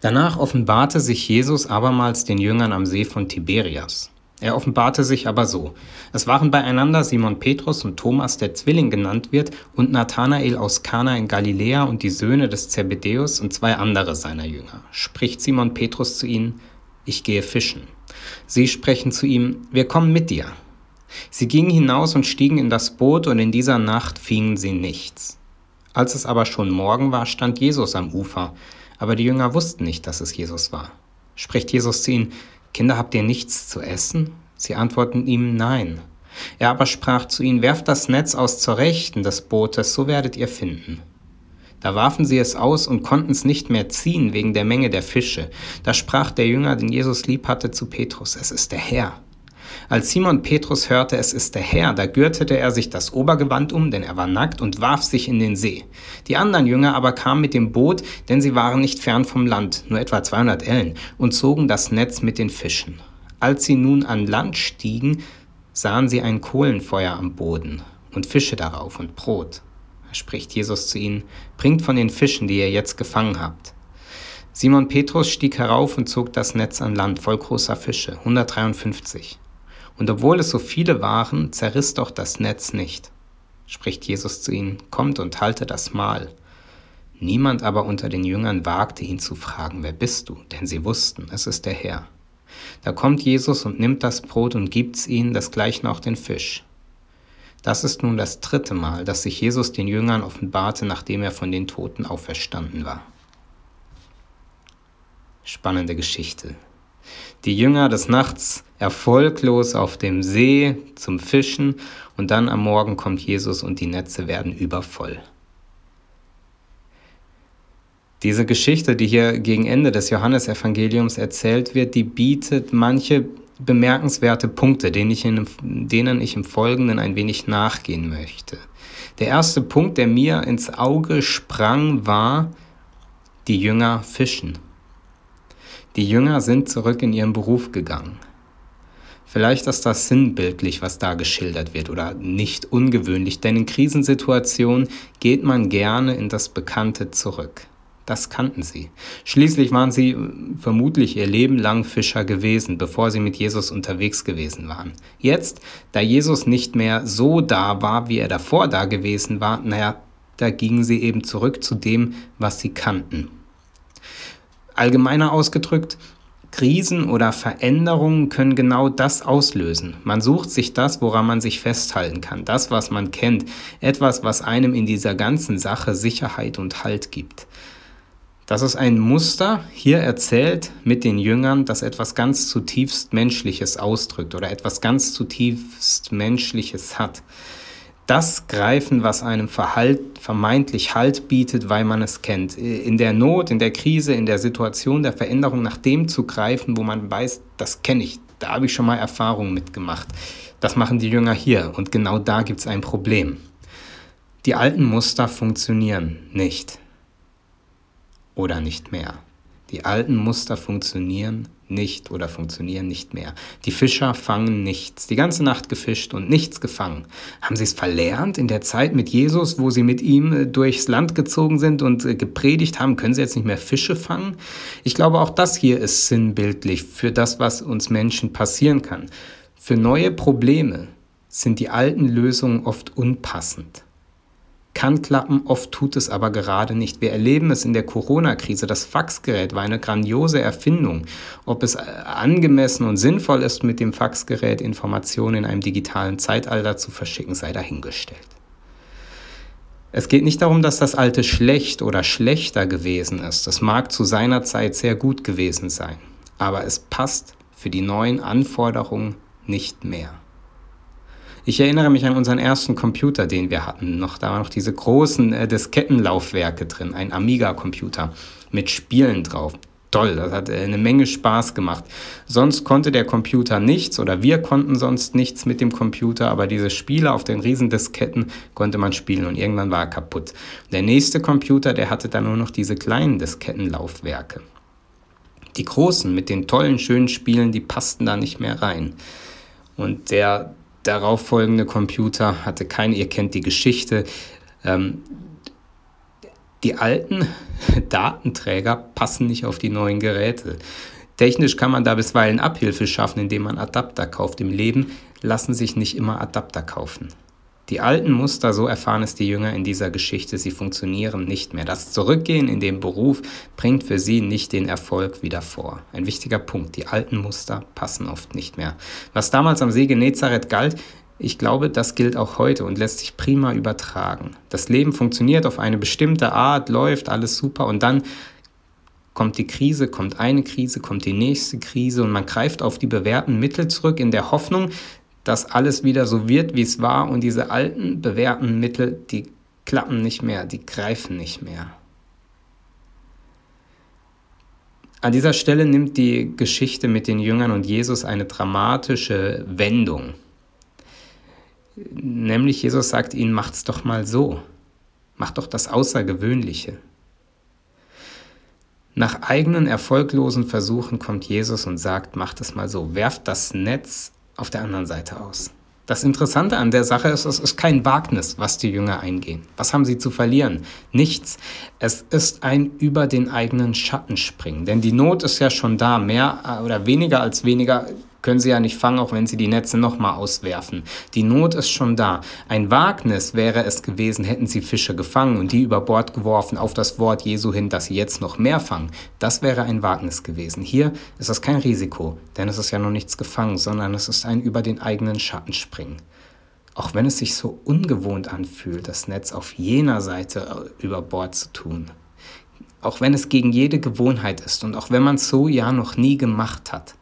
Danach offenbarte sich Jesus abermals den Jüngern am See von Tiberias. Er offenbarte sich aber so. Es waren beieinander Simon Petrus und Thomas, der Zwilling genannt wird, und Nathanael aus Kana in Galiläa und die Söhne des Zebedäus und zwei andere seiner Jünger. Spricht Simon Petrus zu ihnen, ich gehe fischen. Sie sprechen zu ihm, wir kommen mit dir. Sie gingen hinaus und stiegen in das Boot, und in dieser Nacht fingen sie nichts. Als es aber schon Morgen war, stand Jesus am Ufer, aber die Jünger wussten nicht, dass es Jesus war. Spricht Jesus zu ihnen, Kinder, habt ihr nichts zu essen? Sie antworten ihm Nein. Er aber sprach zu ihnen, werft das Netz aus zur Rechten des Bootes, so werdet ihr finden. Da warfen sie es aus und konnten es nicht mehr ziehen wegen der Menge der Fische. Da sprach der Jünger, den Jesus lieb hatte, zu Petrus, es ist der Herr. Als Simon Petrus hörte, es ist der Herr, da gürtete er sich das Obergewand um, denn er war nackt, und warf sich in den See. Die anderen Jünger aber kamen mit dem Boot, denn sie waren nicht fern vom Land, nur etwa 200 Ellen, und zogen das Netz mit den Fischen. Als sie nun an Land stiegen, sahen sie ein Kohlenfeuer am Boden und Fische darauf und Brot. Da spricht Jesus zu ihnen, bringt von den Fischen, die ihr jetzt gefangen habt. Simon Petrus stieg herauf und zog das Netz an Land voll großer Fische, 153. Und obwohl es so viele waren, zerriss doch das Netz nicht. Spricht Jesus zu ihnen, kommt und halte das Mahl. Niemand aber unter den Jüngern wagte ihn zu fragen, wer bist du? Denn sie wussten, es ist der Herr. Da kommt Jesus und nimmt das Brot und gibt's ihnen, das gleichen auch den Fisch. Das ist nun das dritte Mal, dass sich Jesus den Jüngern offenbarte, nachdem er von den Toten auferstanden war. Spannende Geschichte. Die Jünger des Nachts erfolglos auf dem See zum Fischen und dann am Morgen kommt Jesus und die Netze werden übervoll. Diese Geschichte, die hier gegen Ende des Johannesevangeliums erzählt wird, die bietet manche bemerkenswerte Punkte, denen ich, in, denen ich im Folgenden ein wenig nachgehen möchte. Der erste Punkt, der mir ins Auge sprang, war, die Jünger fischen. Die Jünger sind zurück in ihren Beruf gegangen. Vielleicht ist das sinnbildlich, was da geschildert wird oder nicht ungewöhnlich, denn in Krisensituationen geht man gerne in das Bekannte zurück. Das kannten sie. Schließlich waren sie äh, vermutlich ihr Leben lang Fischer gewesen, bevor sie mit Jesus unterwegs gewesen waren. Jetzt, da Jesus nicht mehr so da war, wie er davor da gewesen war, naja, da gingen sie eben zurück zu dem, was sie kannten. Allgemeiner ausgedrückt, Krisen oder Veränderungen können genau das auslösen. Man sucht sich das, woran man sich festhalten kann, das, was man kennt, etwas, was einem in dieser ganzen Sache Sicherheit und Halt gibt. Das ist ein Muster hier erzählt mit den Jüngern, das etwas ganz zutiefst Menschliches ausdrückt oder etwas ganz zutiefst Menschliches hat das greifen, was einem Verhalt, vermeintlich Halt bietet, weil man es kennt. In der Not, in der Krise, in der Situation der Veränderung nach dem zu greifen, wo man weiß, das kenne ich, da habe ich schon mal Erfahrungen mitgemacht. Das machen die Jünger hier und genau da gibt es ein Problem. Die alten Muster funktionieren nicht oder nicht mehr. Die alten Muster funktionieren nicht oder funktionieren nicht mehr. Die Fischer fangen nichts. Die ganze Nacht gefischt und nichts gefangen. Haben sie es verlernt in der Zeit mit Jesus, wo sie mit ihm äh, durchs Land gezogen sind und äh, gepredigt haben? Können sie jetzt nicht mehr Fische fangen? Ich glaube, auch das hier ist sinnbildlich für das, was uns Menschen passieren kann. Für neue Probleme sind die alten Lösungen oft unpassend kann klappen, oft tut es aber gerade nicht. Wir erleben es in der Corona-Krise. Das Faxgerät war eine grandiose Erfindung. Ob es angemessen und sinnvoll ist, mit dem Faxgerät Informationen in einem digitalen Zeitalter zu verschicken, sei dahingestellt. Es geht nicht darum, dass das Alte schlecht oder schlechter gewesen ist. Es mag zu seiner Zeit sehr gut gewesen sein, aber es passt für die neuen Anforderungen nicht mehr. Ich erinnere mich an unseren ersten Computer, den wir hatten. Noch, da waren noch diese großen äh, Diskettenlaufwerke drin, ein Amiga-Computer mit Spielen drauf. Toll, das hat äh, eine Menge Spaß gemacht. Sonst konnte der Computer nichts oder wir konnten sonst nichts mit dem Computer, aber diese Spiele auf den Riesendisketten konnte man spielen und irgendwann war er kaputt. Der nächste Computer, der hatte dann nur noch diese kleinen Diskettenlaufwerke. Die großen mit den tollen, schönen Spielen, die passten da nicht mehr rein. Und der darauffolgende Computer hatte keine, ihr kennt die Geschichte, ähm, Die alten Datenträger passen nicht auf die neuen Geräte. Technisch kann man da bisweilen Abhilfe schaffen, indem man Adapter kauft. Im Leben lassen sich nicht immer Adapter kaufen. Die alten Muster, so erfahren es die Jünger in dieser Geschichte, sie funktionieren nicht mehr. Das Zurückgehen in den Beruf bringt für sie nicht den Erfolg wieder vor. Ein wichtiger Punkt, die alten Muster passen oft nicht mehr. Was damals am See Genezareth galt, ich glaube, das gilt auch heute und lässt sich prima übertragen. Das Leben funktioniert auf eine bestimmte Art, läuft alles super und dann kommt die Krise, kommt eine Krise, kommt die nächste Krise und man greift auf die bewährten Mittel zurück in der Hoffnung, dass alles wieder so wird, wie es war und diese alten bewährten Mittel, die klappen nicht mehr, die greifen nicht mehr. An dieser Stelle nimmt die Geschichte mit den Jüngern und Jesus eine dramatische Wendung. Nämlich Jesus sagt ihnen, macht's doch mal so. Macht doch das Außergewöhnliche. Nach eigenen erfolglosen Versuchen kommt Jesus und sagt, macht es mal so, werft das Netz auf der anderen Seite aus. Das Interessante an der Sache ist, es ist kein Wagnis, was die Jünger eingehen. Was haben sie zu verlieren? Nichts. Es ist ein über den eigenen Schatten springen. Denn die Not ist ja schon da. Mehr oder weniger als weniger können sie ja nicht fangen, auch wenn sie die Netze nochmal auswerfen. Die Not ist schon da. Ein Wagnis wäre es gewesen, hätten sie Fische gefangen und die über Bord geworfen auf das Wort Jesu hin, dass sie jetzt noch mehr fangen. Das wäre ein Wagnis gewesen. Hier ist das kein Risiko, denn es ist ja noch nichts gefangen, sondern es ist ein über den eigenen Schatten springen. Auch wenn es sich so ungewohnt anfühlt, das Netz auf jener Seite über Bord zu tun. Auch wenn es gegen jede Gewohnheit ist und auch wenn man es so ja noch nie gemacht hat.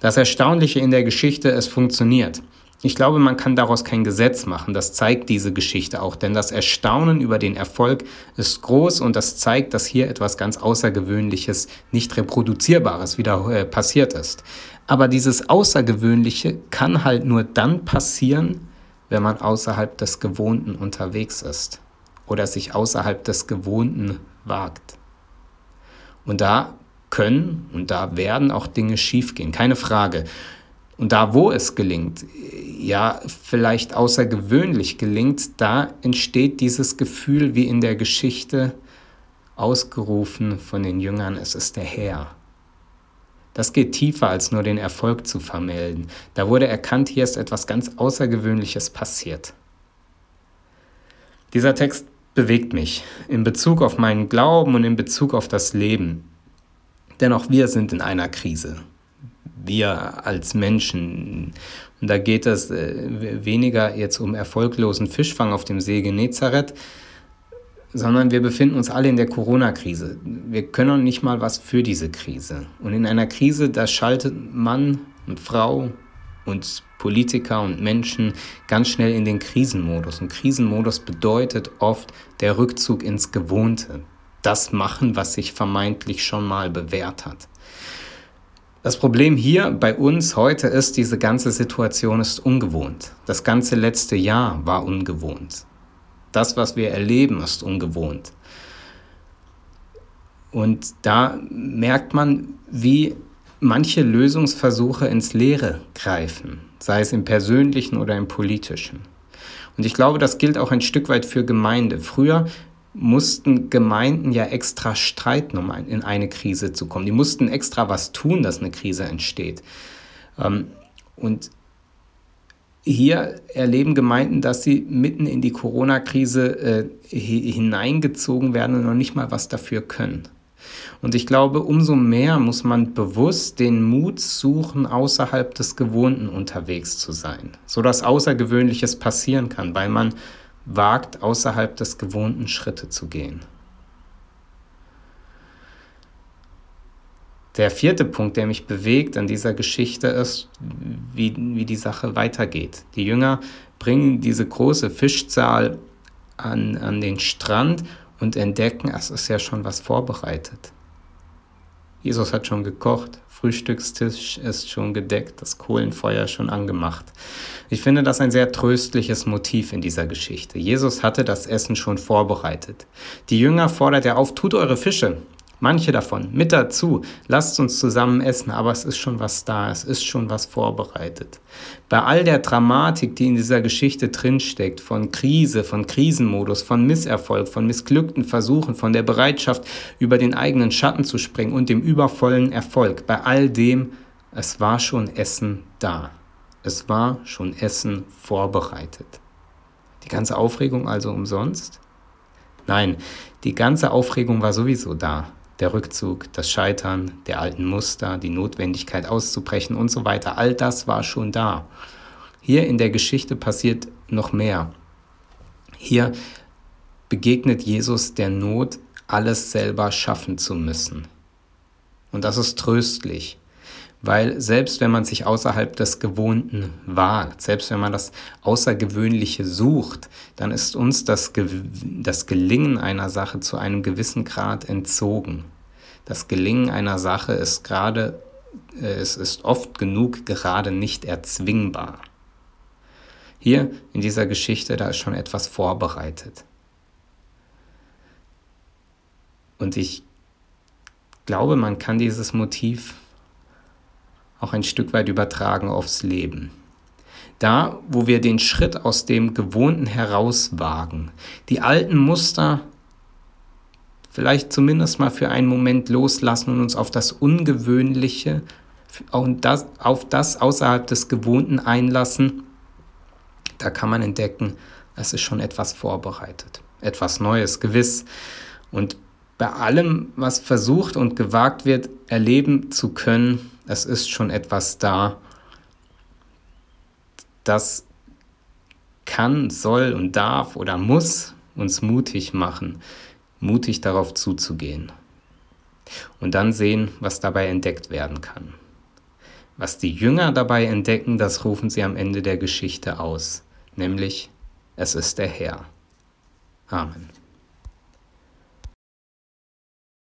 Das Erstaunliche in der Geschichte, es funktioniert. Ich glaube, man kann daraus kein Gesetz machen. Das zeigt diese Geschichte auch, denn das Erstaunen über den Erfolg ist groß und das zeigt, dass hier etwas ganz Außergewöhnliches, nicht reproduzierbares wieder äh, passiert ist. Aber dieses Außergewöhnliche kann halt nur dann passieren, wenn man außerhalb des Gewohnten unterwegs ist oder sich außerhalb des Gewohnten wagt. Und da können und da werden auch Dinge schiefgehen, keine Frage. Und da, wo es gelingt, ja, vielleicht außergewöhnlich gelingt, da entsteht dieses Gefühl wie in der Geschichte ausgerufen von den Jüngern, es ist der Herr. Das geht tiefer als nur den Erfolg zu vermelden. Da wurde erkannt, hier ist etwas ganz Außergewöhnliches passiert. Dieser Text bewegt mich in Bezug auf meinen Glauben und in Bezug auf das Leben. Denn auch wir sind in einer Krise. Wir als Menschen. Und da geht es äh, weniger jetzt um erfolglosen Fischfang auf dem See Genezareth, sondern wir befinden uns alle in der Corona-Krise. Wir können nicht mal was für diese Krise. Und in einer Krise, da schaltet Mann und Frau und Politiker und Menschen ganz schnell in den Krisenmodus. Und Krisenmodus bedeutet oft der Rückzug ins Gewohnte das machen, was sich vermeintlich schon mal bewährt hat. Das Problem hier bei uns heute ist, diese ganze Situation ist ungewohnt. Das ganze letzte Jahr war ungewohnt. Das, was wir erleben, ist ungewohnt. Und da merkt man, wie manche Lösungsversuche ins Leere greifen, sei es im persönlichen oder im politischen. Und ich glaube, das gilt auch ein Stück weit für Gemeinde. Früher mussten Gemeinden ja extra streiten, um in eine Krise zu kommen. Die mussten extra was tun, dass eine Krise entsteht. Ähm, und hier erleben Gemeinden, dass sie mitten in die Corona-Krise äh, hineingezogen werden und noch nicht mal was dafür können. Und ich glaube, umso mehr muss man bewusst den Mut suchen, außerhalb des Gewohnten unterwegs zu sein, sodass Außergewöhnliches passieren kann, weil man wagt, außerhalb des gewohnten Schritte zu gehen. Der vierte Punkt, der mich bewegt an dieser Geschichte, ist, wie, wie die Sache weitergeht. Die Jünger bringen diese große Fischzahl an, an den Strand und entdecken, es ist ja schon was vorbereitet. Jesus hat schon gekocht, Frühstückstisch ist schon gedeckt, das Kohlenfeuer schon angemacht. Ich finde das ein sehr tröstliches Motiv in dieser Geschichte. Jesus hatte das Essen schon vorbereitet. Die Jünger fordert er auf, tut eure Fische, Manche davon mit dazu. Lasst uns zusammen essen, aber es ist schon was da, es ist schon was vorbereitet. Bei all der Dramatik, die in dieser Geschichte drinsteckt, von Krise, von Krisenmodus, von Misserfolg, von missglückten Versuchen, von der Bereitschaft, über den eigenen Schatten zu springen und dem übervollen Erfolg, bei all dem, es war schon Essen da. Es war schon Essen vorbereitet. Die ganze Aufregung also umsonst? Nein, die ganze Aufregung war sowieso da der Rückzug, das Scheitern der alten Muster, die Notwendigkeit auszubrechen und so weiter, all das war schon da. Hier in der Geschichte passiert noch mehr. Hier begegnet Jesus der Not, alles selber schaffen zu müssen. Und das ist tröstlich, weil selbst wenn man sich außerhalb des Gewohnten wagt, selbst wenn man das Außergewöhnliche sucht, dann ist uns das, Ge das Gelingen einer Sache zu einem gewissen Grad entzogen. Das Gelingen einer Sache ist gerade, äh, es ist oft genug gerade nicht erzwingbar. Hier in dieser Geschichte, da ist schon etwas vorbereitet. Und ich glaube, man kann dieses Motiv auch ein Stück weit übertragen aufs Leben. Da, wo wir den Schritt aus dem Gewohnten herauswagen, die alten Muster vielleicht zumindest mal für einen Moment loslassen und uns auf das Ungewöhnliche und das, auf das außerhalb des Gewohnten einlassen, da kann man entdecken, es ist schon etwas vorbereitet, etwas Neues, gewiss. Und bei allem, was versucht und gewagt wird, erleben zu können, es ist schon etwas da, das kann, soll und darf oder muss uns mutig machen, mutig darauf zuzugehen. Und dann sehen, was dabei entdeckt werden kann. Was die Jünger dabei entdecken, das rufen sie am Ende der Geschichte aus, nämlich es ist der Herr. Amen.